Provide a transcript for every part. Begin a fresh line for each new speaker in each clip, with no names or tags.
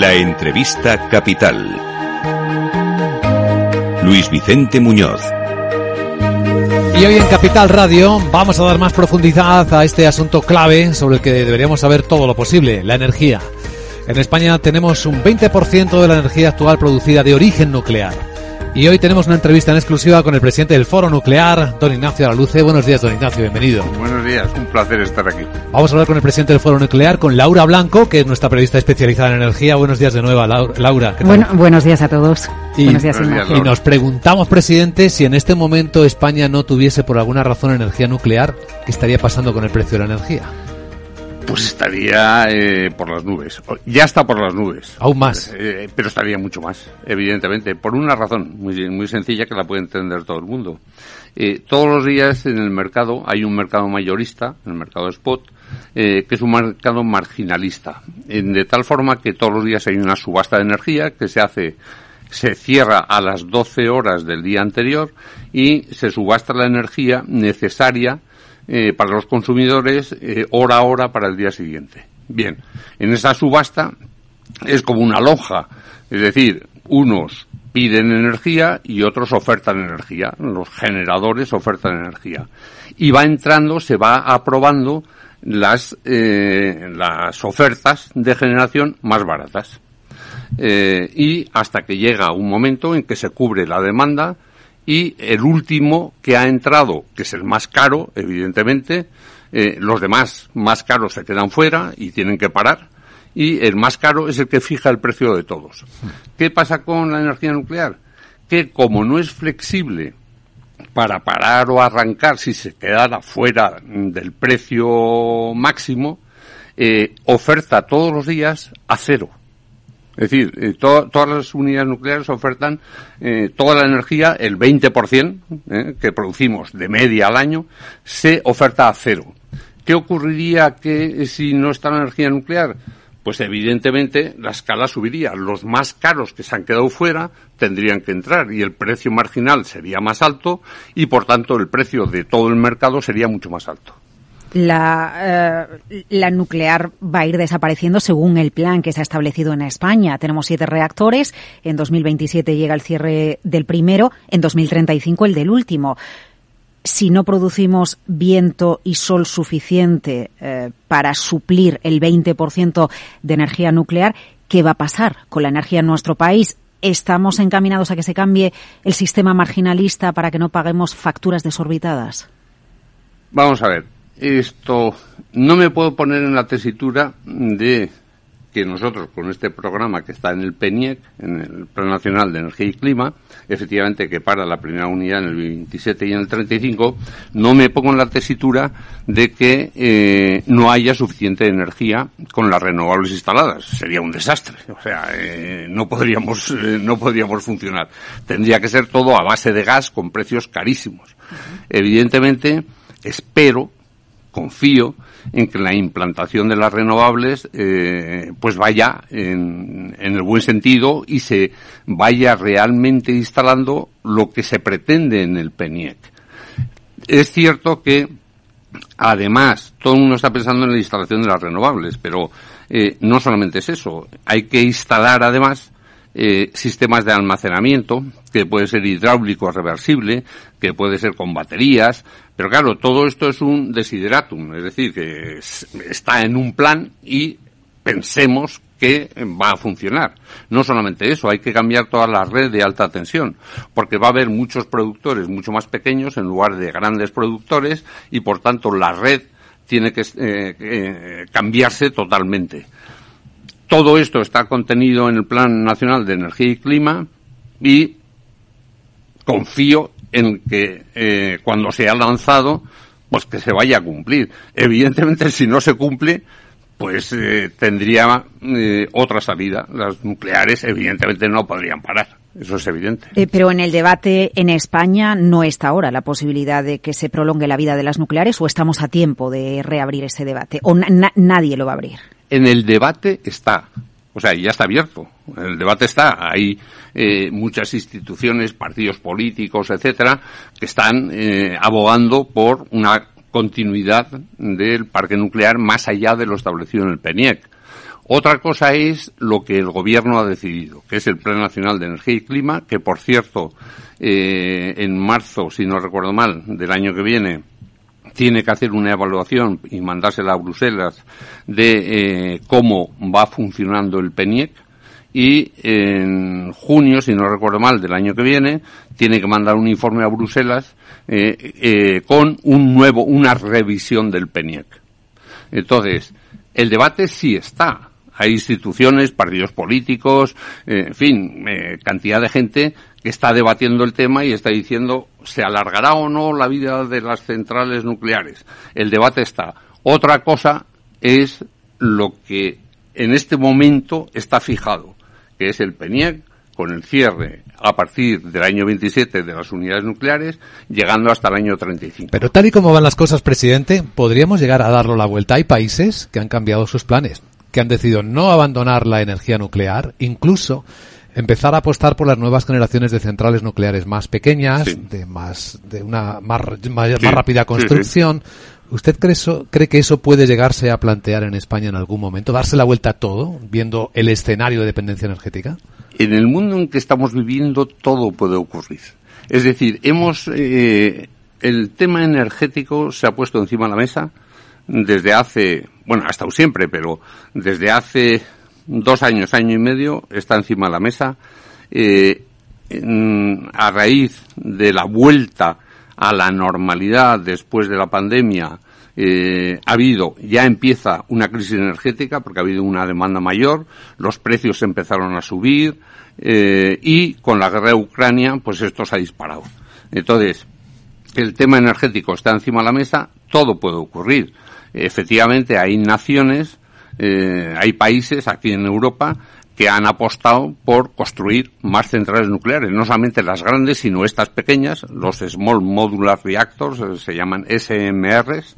La entrevista capital. Luis Vicente Muñoz.
Y hoy en Capital Radio vamos a dar más profundidad a este asunto clave sobre el que deberíamos saber todo lo posible, la energía. En España tenemos un 20% de la energía actual producida de origen nuclear. Y hoy tenemos una entrevista en exclusiva con el presidente del Foro Nuclear, don Ignacio Araluce. Buenos días, don Ignacio, bienvenido.
Buenos días, un placer estar aquí.
Vamos a hablar con el presidente del Foro Nuclear, con Laura Blanco, que es nuestra periodista especializada en energía. Buenos días de nuevo, Laura.
Bueno, buenos días a todos.
Y,
buenos
días, y nos preguntamos, presidente, si en este momento España no tuviese por alguna razón energía nuclear, ¿qué estaría pasando con el precio de la energía?
Pues estaría eh, por las nubes. Ya está por las nubes.
Aún más.
Eh, pero estaría mucho más, evidentemente. Por una razón muy, muy sencilla que la puede entender todo el mundo. Eh, todos los días en el mercado hay un mercado mayorista, el mercado spot, que es un mercado marginalista. de tal forma que todos los días hay una subasta de energía que se hace se cierra a las 12 horas del día anterior y se subasta la energía necesaria eh, para los consumidores eh, hora a hora para el día siguiente. Bien, en esa subasta es como una lonja, es decir, unos piden energía y otros ofertan energía, los generadores ofertan energía. Y va entrando, se va aprobando las, eh, las ofertas de generación más baratas. y hasta que llega un momento en que se cubre la demanda y el último que ha entrado, que es el más caro, evidentemente, eh, los demás más caros se quedan fuera y tienen que parar y el más caro es el que fija el precio de todos. ¿Qué pasa con la energía nuclear? Que como no es flexible para parar o arrancar si se quedara fuera del precio máximo, eh, oferta todos los días a cero. Es decir, eh, todas las unidades nucleares ofertan eh, toda la energía, el 20% eh, que producimos de media al año, se oferta a cero. ¿Qué ocurriría que si no está la energía nuclear? Pues evidentemente la escala subiría. Los más caros que se han quedado fuera tendrían que entrar y el precio marginal sería más alto y por tanto el precio de todo el mercado sería mucho más alto
la, eh, la nuclear va a ir desapareciendo según el plan que se ha establecido en España. Tenemos siete reactores, en 2027 llega el cierre del primero, en 2035 el del último. Si no producimos viento y sol suficiente eh, para suplir el 20% de energía nuclear, ¿qué va a pasar con la energía en nuestro país? ¿Estamos encaminados a que se cambie el sistema marginalista para que no paguemos facturas desorbitadas?
Vamos a ver, esto no me puedo poner en la tesitura de que nosotros con este programa que está en el PENIEC, en el Plan Nacional de Energía y Clima, efectivamente que para la primera unidad en el 27 y en el 35, no me pongo en la tesitura de que eh, no haya suficiente energía con las renovables instaladas. Sería un desastre. O sea, eh, no podríamos eh, no podríamos funcionar. Tendría que ser todo a base de gas con precios carísimos. Evidentemente, espero confío en que la implantación de las renovables eh, pues vaya en, el buen sentido y se vaya realmente instalando lo que se pretende en el PENIEC. Es cierto que además todo el mundo está pensando en la instalación de las renovables, pero eh, no solamente es eso, hay que instalar además eh, sistemas de almacenamiento, que puede ser hidráulico reversible, que puede ser con baterías, pero claro, todo esto es un desideratum, es decir, que está en un plan y pensemos que va a funcionar. No solamente eso, hay que cambiar toda la red de alta tensión, porque va a haber muchos productores mucho más pequeños en lugar de grandes productores y por tanto la red tiene que eh, eh, cambiarse totalmente. Todo esto está contenido en el Plan Nacional de Energía y Clima y confío en que eh, cuando se ha lanzado, pues que se vaya a cumplir. Evidentemente, si no se cumple, pues eh, tendría eh, otra salida. Las nucleares, evidentemente, no podrían parar. Eso es evidente.
pero en el debate en España no está ahora la posibilidad de que se prolongue la vida de las nucleares o estamos a tiempo de reabrir ese debate o nadie lo va a abrir
en el debate está. O sea, ya está abierto. El debate está. Hay eh, muchas instituciones, partidos políticos, etcétera, que están eh, abogando por una continuidad del parque nuclear más allá de lo establecido en el PENIEC. Otra cosa es lo que el gobierno ha decidido, que es el Plan Nacional de Energía y Clima, que por cierto, eh, en marzo, si no recuerdo mal, del año que viene, tiene que hacer una evaluación y mandársela a Bruselas de eh, cómo va funcionando el PENIEC y en junio, si no recuerdo mal, del año que viene, tiene que mandar un informe a Bruselas eh, eh, con un nuevo, una revisión del PENIEC. Entonces, el debate sí está. Hay instituciones, partidos políticos, en fin, cantidad de gente que está debatiendo el tema y está diciendo se alargará o no la vida de las centrales nucleares. El debate está. Otra cosa es lo que en este momento está fijado, que es el PENIEC con el cierre a partir del año 27 de las unidades nucleares, llegando hasta el año 35.
Pero tal y como van las cosas, presidente, podríamos llegar a darlo la vuelta. Hay países que han cambiado sus planes, que han decidido no abandonar la energía nuclear, incluso empezar a apostar por las nuevas generaciones de centrales nucleares más pequeñas, de más de una más, más, rápida construcción. ¿Usted cree, eso, cree que eso puede llegarse a plantear en España en algún momento, darse la vuelta a todo, viendo el escenario de dependencia energética?
En el mundo en que estamos viviendo todo puede ocurrir. Es decir, hemos eh, el tema energético se ha puesto encima de la mesa desde hace, bueno, ha estado siempre, pero desde hace dos años, año y medio, está encima de la mesa. Eh, a raíz de la vuelta a la normalidad después de la pandemia, eh, ha habido, ya empieza una crisis energética porque ha habido una demanda mayor, los precios empezaron a subir eh, y con la guerra de Ucrania, pues esto se ha disparado. Entonces, el tema energético está encima de la mesa, todo puede ocurrir. Efectivamente, hay naciones eh, hay países aquí en Europa que han apostado por construir más centrales nucleares, no solamente las grandes, sino estas pequeñas, los Small Modular Reactors, eh, se llaman SMRs,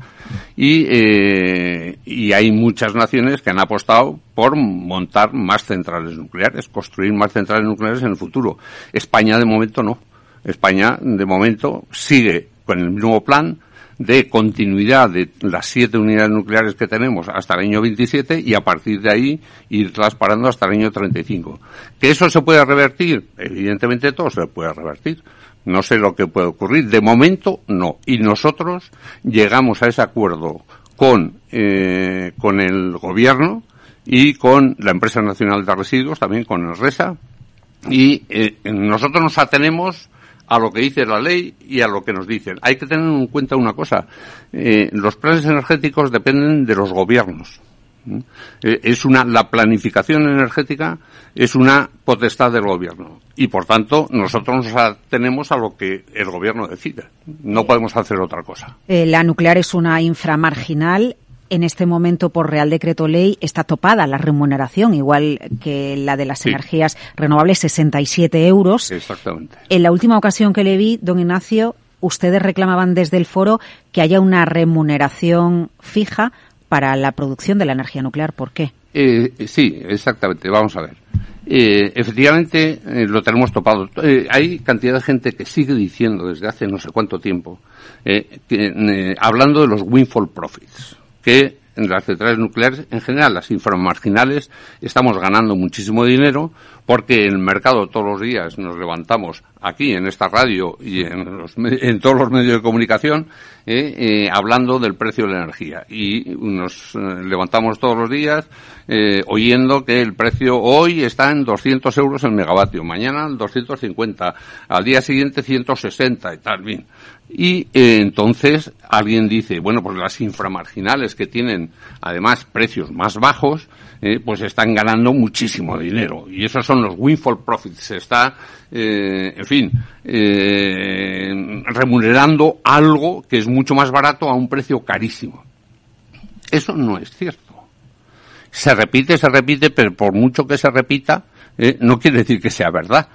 y, eh, y hay muchas naciones que han apostado por montar más centrales nucleares, construir más centrales nucleares en el futuro. España de momento no. España de momento sigue con el mismo plan, de continuidad de las siete unidades nucleares que tenemos hasta el año 27 y a partir de ahí irlas parando hasta el año 35. ¿Que eso se puede revertir? Evidentemente todo se puede revertir. No sé lo que puede ocurrir. De momento, no. Y nosotros llegamos a ese acuerdo con, eh, con el gobierno y con la empresa nacional de residuos, también con el RESA. Y eh, nosotros nos atenemos a lo que dice la ley y a lo que nos dicen. Hay que tener en cuenta una cosa. Eh, los planes energéticos dependen de los gobiernos. Eh, es una, la planificación energética es una potestad del gobierno y por tanto nosotros nos atenemos a lo que el gobierno decide. No podemos hacer otra cosa.
Eh, la nuclear es una inframarginal en este momento por Real Decreto Ley está topada la remuneración, igual que la de las energías renovables, 67 euros.
Exactamente.
En la última ocasión que le vi, don Ignacio, ustedes reclamaban desde el foro que haya una remuneración fija para la producción de la energía nuclear. ¿Por qué?
Eh, sí, exactamente. Vamos a ver. Eh, efectivamente, eh, lo tenemos topado. hay cantidad de gente que sigue diciendo desde hace no sé cuánto tiempo, que, hablando de los windfall profits que en las centrales nucleares, en general las inframarginales, estamos ganando muchísimo dinero porque en el mercado todos los días nos levantamos aquí en esta radio y en, todos los medios de comunicación eh, eh, hablando del precio de la energía y nos eh, levantamos todos los días oyendo que el precio hoy está en 200 euros el megavatio, mañana 250, al día siguiente 160 y tal, bien. Y eh, entonces alguien dice, bueno, pues las inframarginales que tienen además precios más bajos, eh, pues están ganando muchísimo dinero. Y esos son los windfall profits. Se está, eh, en fin, remunerando algo que es mucho más barato a un precio carísimo. Eso no es cierto. Se repite, se repite, pero por mucho que se repita, no quiere decir que sea verdad.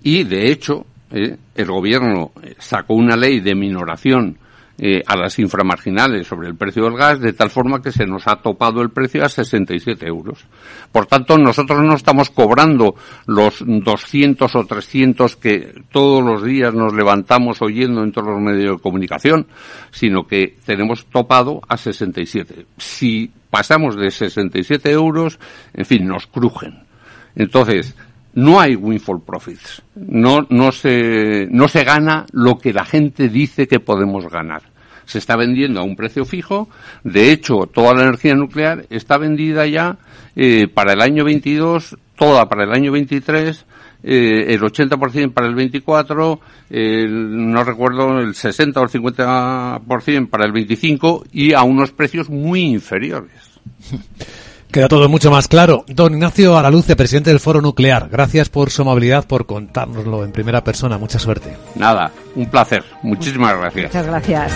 Y de hecho, eh, el gobierno eh, sacó una ley de minoración eh, a las inframarginales sobre el precio del gas, de tal forma que se nos ha topado el precio a 67 euros. Por tanto, nosotros no estamos cobrando los 200 o 300 que todos los días nos levantamos oyendo en todos los medios de comunicación, sino que tenemos topado a 67. Si pasamos de 67 euros, en fin, nos crujen. Entonces, no hay windfall profits. No, no, se, no se gana lo que la gente dice que podemos ganar. Se está vendiendo a un precio fijo. De hecho, toda la energía nuclear está vendida ya eh, para el año 22, toda para el año 23, eh, el 80% para el 24, no recuerdo, el 60 o el 50% para el 25 y a unos precios muy inferiores.
Queda todo mucho más claro. Don Ignacio Araluce, presidente del Foro Nuclear, gracias por su amabilidad, por contárnoslo en primera persona. Mucha suerte.
Nada, un placer. Muchísimas gracias.
Muchas gracias.